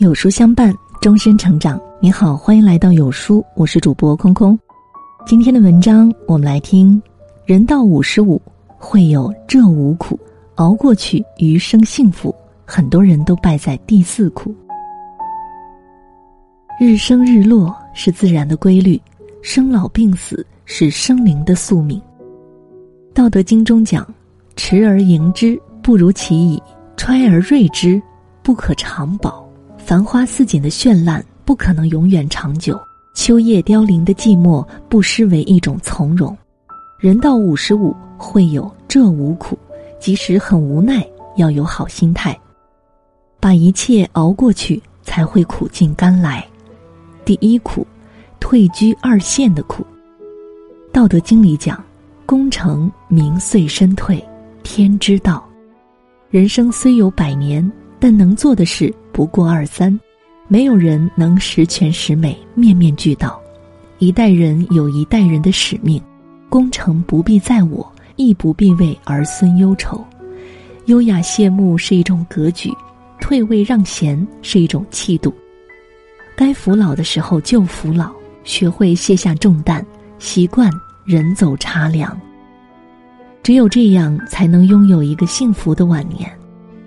有书相伴，终身成长。你好，欢迎来到有书，我是主播空空。今天的文章，我们来听：人到五十五，会有这五苦，熬过去，余生幸福。很多人都败在第四苦。日升日落是自然的规律，生老病死是生灵的宿命。道德经中讲：“持而盈之，不如其已；揣而锐之，不可长保。”繁花似锦的绚烂不可能永远长久，秋叶凋零的寂寞不失为一种从容。人到五十五，会有这五苦，即使很无奈，要有好心态，把一切熬过去，才会苦尽甘来。第一苦，退居二线的苦。道德经里讲：“功成名遂身退，天之道。”人生虽有百年，但能做的事。不过二三，没有人能十全十美、面面俱到。一代人有一代人的使命，功成不必在我，亦不必为儿孙忧愁。优雅谢幕是一种格局，退位让贤是一种气度。该服老的时候就服老，学会卸下重担，习惯人走茶凉。只有这样，才能拥有一个幸福的晚年。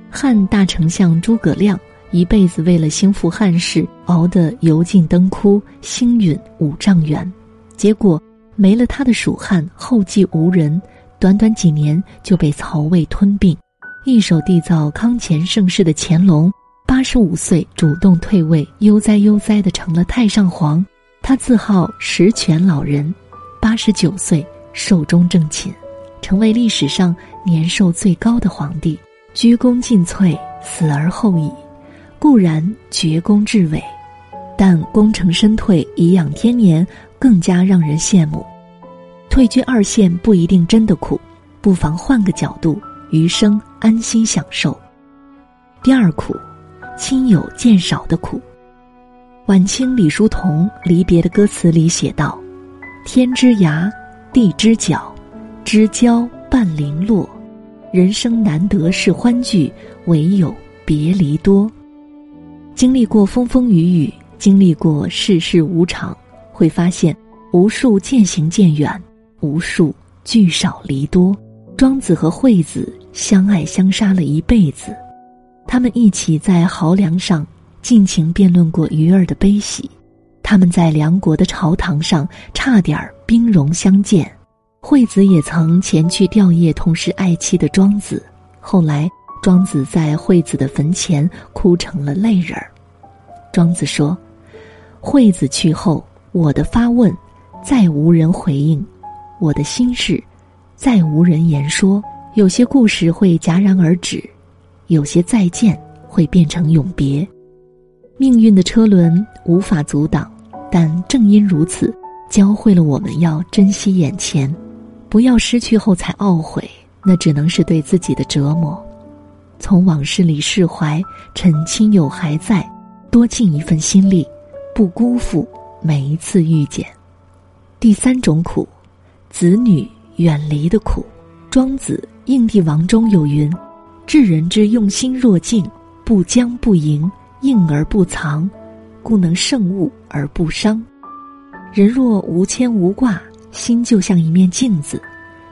汉大丞相诸葛亮。一辈子为了兴复汉室，熬得油尽灯枯，星陨五丈原，结果没了他的蜀汉后继无人，短短几年就被曹魏吞并。一手缔造康乾盛世的乾隆，八十五岁主动退位，悠哉悠哉的成了太上皇。他自号十全老人，八十九岁寿终正寝，成为历史上年寿最高的皇帝，鞠躬尽瘁，死而后已。固然绝功至伟，但功成身退、颐养天年更加让人羡慕。退居二线不一定真的苦，不妨换个角度，余生安心享受。第二苦，亲友渐少的苦。晚清李叔同离别的歌词里写道：“天之涯，地之角，知交半零落。人生难得是欢聚，唯有别离多。”经历过风风雨雨，经历过世事无常，会发现无数渐行渐远，无数聚少离多。庄子和惠子相爱相杀了一辈子，他们一起在濠梁上尽情辩论过鱼儿的悲喜，他们在梁国的朝堂上差点兵戎相见。惠子也曾前去吊唁同是爱妻的庄子，后来。庄子在惠子的坟前哭成了泪人儿。庄子说：“惠子去后，我的发问再无人回应，我的心事再无人言说。有些故事会戛然而止，有些再见会变成永别。命运的车轮无法阻挡，但正因如此，教会了我们要珍惜眼前，不要失去后才懊悔，那只能是对自己的折磨。”从往事里释怀，趁亲友还在，多尽一份心力，不辜负每一次遇见。第三种苦，子女远离的苦。庄子《应帝王》中有云：“治人之用心若镜，不将不迎，应而不藏，故能胜物而不伤。”人若无牵无挂，心就像一面镜子，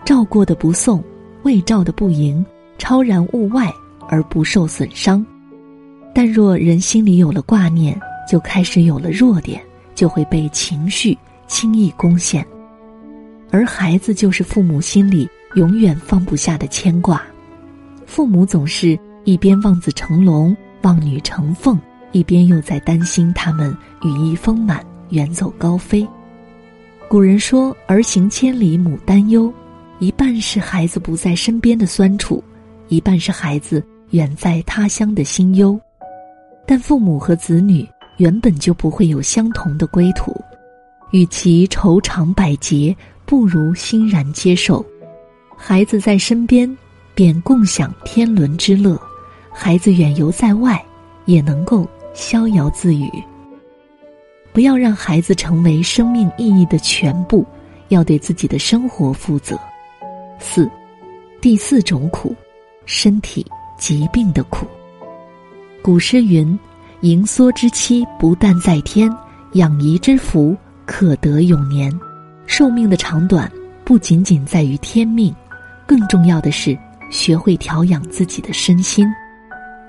照过的不送，未照的不迎，超然物外。而不受损伤，但若人心里有了挂念，就开始有了弱点，就会被情绪轻易攻陷。而孩子就是父母心里永远放不下的牵挂，父母总是一边望子成龙、望女成凤，一边又在担心他们羽翼丰满、远走高飞。古人说：“儿行千里母担忧”，一半是孩子不在身边的酸楚，一半是孩子。远在他乡的心忧，但父母和子女原本就不会有相同的归途，与其愁肠百结，不如欣然接受。孩子在身边，便共享天伦之乐；孩子远游在外，也能够逍遥自语。不要让孩子成为生命意义的全部，要对自己的生活负责。四，第四种苦，身体。疾病的苦。古诗云：“盈缩之期不但在天，养怡之福可得永年。寿命的长短不仅仅在于天命，更重要的是学会调养自己的身心。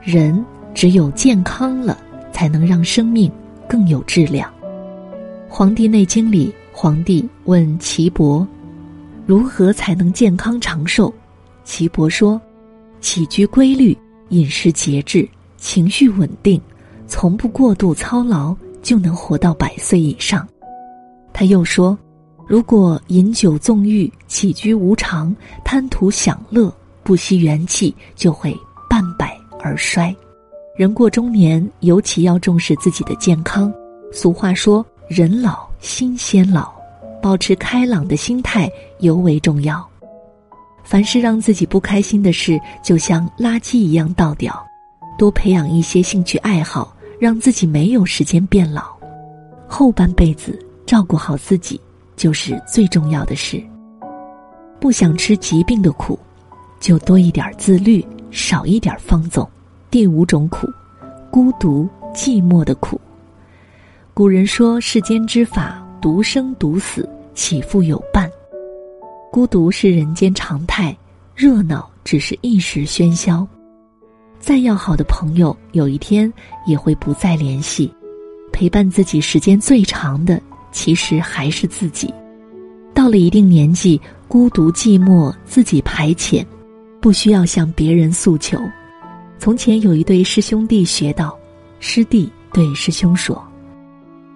人只有健康了，才能让生命更有质量。《黄帝内经》里，皇帝问岐伯：“如何才能健康长寿？”岐伯说：“起居规律，饮食节制，情绪稳定。”从不过度操劳，就能活到百岁以上。他又说：“如果饮酒纵欲、起居无常、贪图享乐、不惜元气，就会半百而衰。人过中年，尤其要重视自己的健康。俗话说：‘人老心先老’，保持开朗的心态尤为重要。凡是让自己不开心的事，就像垃圾一样倒掉。多培养一些兴趣爱好。”让自己没有时间变老，后半辈子照顾好自己就是最重要的事。不想吃疾病的苦，就多一点自律，少一点放纵。第五种苦，孤独寂寞的苦。古人说：“世间之法，独生独死，岂复有伴？”孤独是人间常态，热闹只是一时喧嚣。再要好的朋友，有一天也会不再联系。陪伴自己时间最长的，其实还是自己。到了一定年纪，孤独寂寞自己排遣，不需要向别人诉求。从前有一对师兄弟学道，师弟对师兄说：“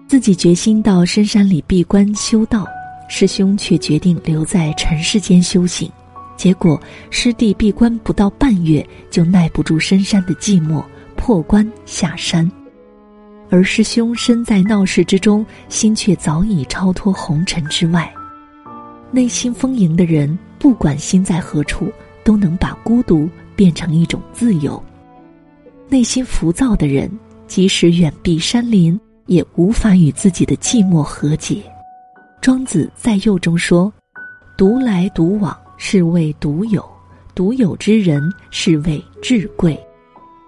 自己决心到深山里闭关修道，师兄却决定留在尘世间修行。”结果，师弟闭关不到半月，就耐不住深山的寂寞，破关下山。而师兄身在闹市之中，心却早已超脱红尘之外。内心丰盈的人，不管心在何处，都能把孤独变成一种自由；内心浮躁的人，即使远避山林，也无法与自己的寂寞和解。庄子在右中说：“独来独往。”是谓独有，独有之人是谓至贵。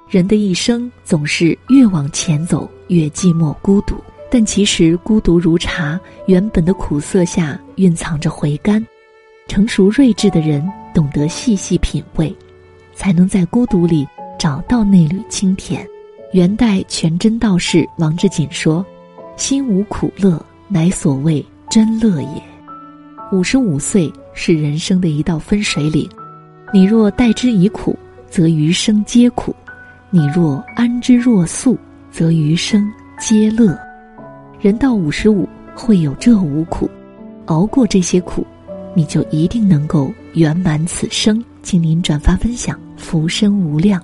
人的一生总是越往前走越寂寞孤独，但其实孤独如茶，原本的苦涩下蕴藏着回甘。成熟睿智的人懂得细细品味，才能在孤独里找到那缕清甜。元代全真道士王志锦说：“心无苦乐，乃所谓真乐也。”五十五岁。是人生的一道分水岭，你若待之以苦，则余生皆苦；你若安之若素，则余生皆乐。人到五十五，会有这五苦，熬过这些苦，你就一定能够圆满此生。请您转发分享，福生无量。